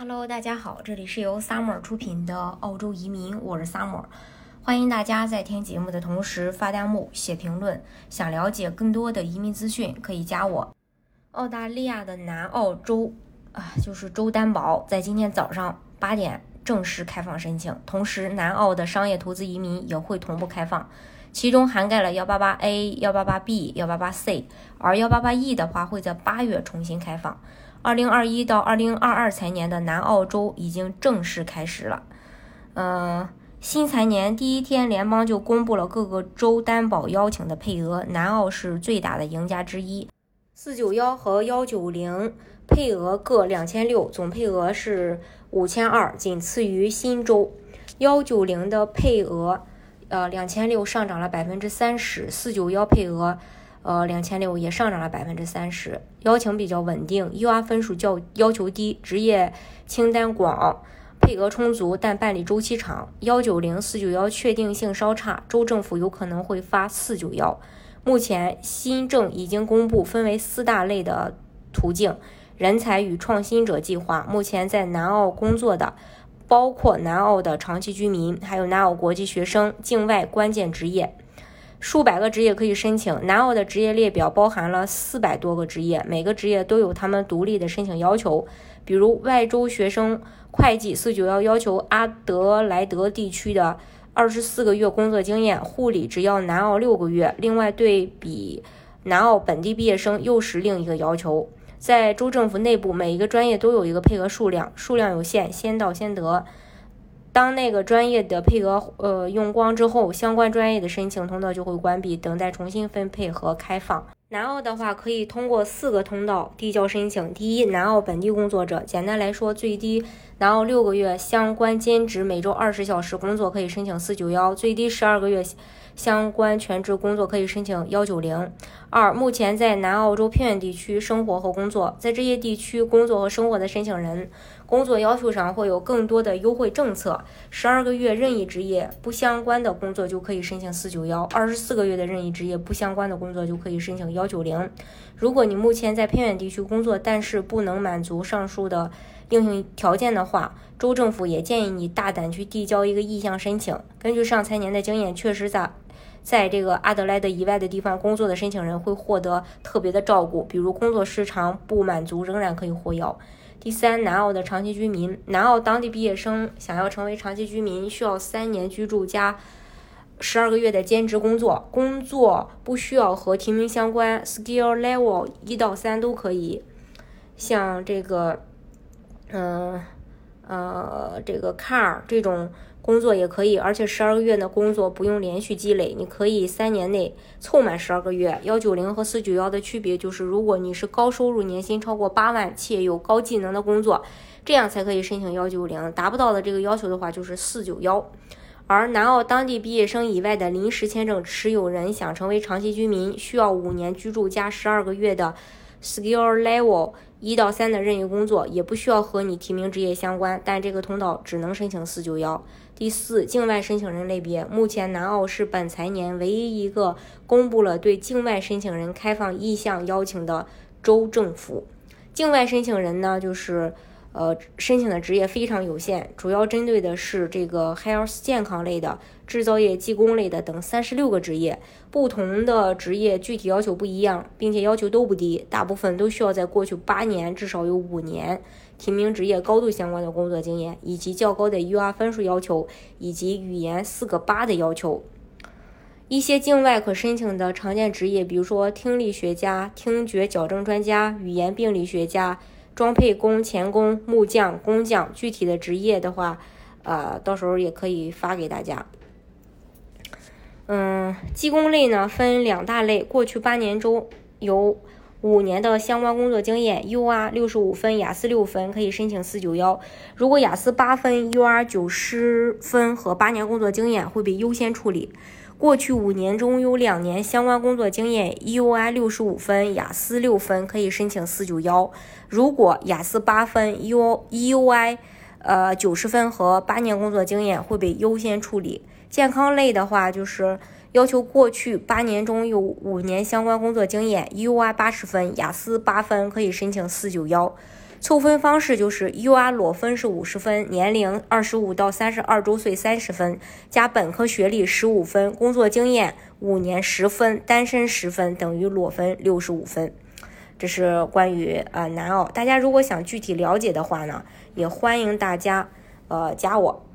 Hello，大家好，这里是由 Summer 出品的澳洲移民，我是 Summer，欢迎大家在听节目的同时发弹幕、写评论。想了解更多的移民资讯，可以加我。澳大利亚的南澳州啊，就是州担保，在今天早上八点正式开放申请，同时南澳的商业投资移民也会同步开放，其中涵盖了幺八八 A、幺八八 B、幺八八 C，而幺八八 E 的话会在八月重新开放。二零二一到二零二二财年的南澳洲已经正式开始了。嗯，新财年第一天，联邦就公布了各个州担保邀请的配额，南澳是最大的赢家之一。四九幺和幺九零配额各两千六，总配额是五千二，仅次于新州。幺九零的配额，呃，两千六上涨了百分之三十，四九幺配额。呃，两千六也上涨了百分之三十，邀请比较稳定，UR 分数较要求低，职业清单广，配额充足，但办理周期长。幺九零四九幺确定性稍差，州政府有可能会发四九幺。目前新政已经公布，分为四大类的途径：人才与创新者计划，目前在南澳工作的，包括南澳的长期居民，还有南澳国际学生，境外关键职业。数百个职业可以申请，南澳的职业列表包含了四百多个职业，每个职业都有他们独立的申请要求。比如外州学生会计四九幺要求阿德莱德地区的二十四个月工作经验，护理只要南澳六个月。另外，对比南澳本地毕业生又是另一个要求。在州政府内部，每一个专业都有一个配额数量，数量有限，先到先得。当那个专业的配额呃用光之后，相关专业的申请通道就会关闭，等待重新分配和开放。南澳的话可以通过四个通道递交申请。第一，南澳本地工作者，简单来说，最低南澳六个月相关兼职，每周二十小时工作可以申请四九幺；最低十二个月相关全职工作可以申请幺九零。二，目前在南澳洲偏远地区生活和工作，在这些地区工作和生活的申请人，工作要求上会有更多的优惠政策。十二个月任意职业不相关的工作就可以申请四九幺；二十四个月的任意职业不相关的工作就可以申请幺。幺九零，如果你目前在偏远地区工作，但是不能满足上述的硬性条件的话，州政府也建议你大胆去递交一个意向申请。根据上财年的经验，确实在在这个阿德莱德以外的地方工作的申请人会获得特别的照顾，比如工作时长不满足仍然可以获邀。第三，南澳的长期居民，南澳当地毕业生想要成为长期居民，需要三年居住加。十二个月的兼职工作，工作不需要和提名相关，skill level 一到三都可以。像这个，嗯呃，这个 car 这种工作也可以，而且十二个月的工作不用连续积累，你可以三年内凑满十二个月。幺九零和四九幺的区别就是，如果你是高收入、年薪超过八万且有高技能的工作，这样才可以申请幺九零。达不到的这个要求的话，就是四九幺。而南澳当地毕业生以外的临时签证持有人想成为长期居民，需要五年居住加十二个月的 skill level 一到三的任意工作，也不需要和你提名职业相关，但这个通道只能申请四九幺。第四，境外申请人类别，目前南澳是本财年唯一一个公布了对境外申请人开放意向邀请的州政府。境外申请人呢，就是。呃，申请的职业非常有限，主要针对的是这个 health 健康类的、制造业、技工类的等三十六个职业。不同的职业具体要求不一样，并且要求都不低，大部分都需要在过去八年至少有五年提名职业高度相关的工作经验，以及较高的 UR 分数要求，以及语言四个八的要求。一些境外可申请的常见职业，比如说听力学家、听觉矫正专家、语言病理学家。装配工、钳工、木匠、工匠，具体的职业的话，呃，到时候也可以发给大家。嗯，技工类呢分两大类，过去八年中有五年的相关工作经验，UR 六十五分，雅思六分，可以申请四九幺。如果雅思八分，UR 九十分和八年工作经验会被优先处理。过去五年中有两年相关工作经验，EUI 六十五分，雅思六分，可以申请四九幺。如果雅思八分，U EUI 呃九十分和八年工作经验会被优先处理。健康类的话，就是要求过去八年中有五年相关工作经验，EUI 八十分，雅思八分，可以申请四九幺。凑分方式就是 UR 裸分是五十分，年龄二十五到三十二周岁三十分，加本科学历十五分，工作经验五年十分，单身十分，等于裸分六十五分。这是关于呃南澳，大家如果想具体了解的话呢，也欢迎大家呃加我。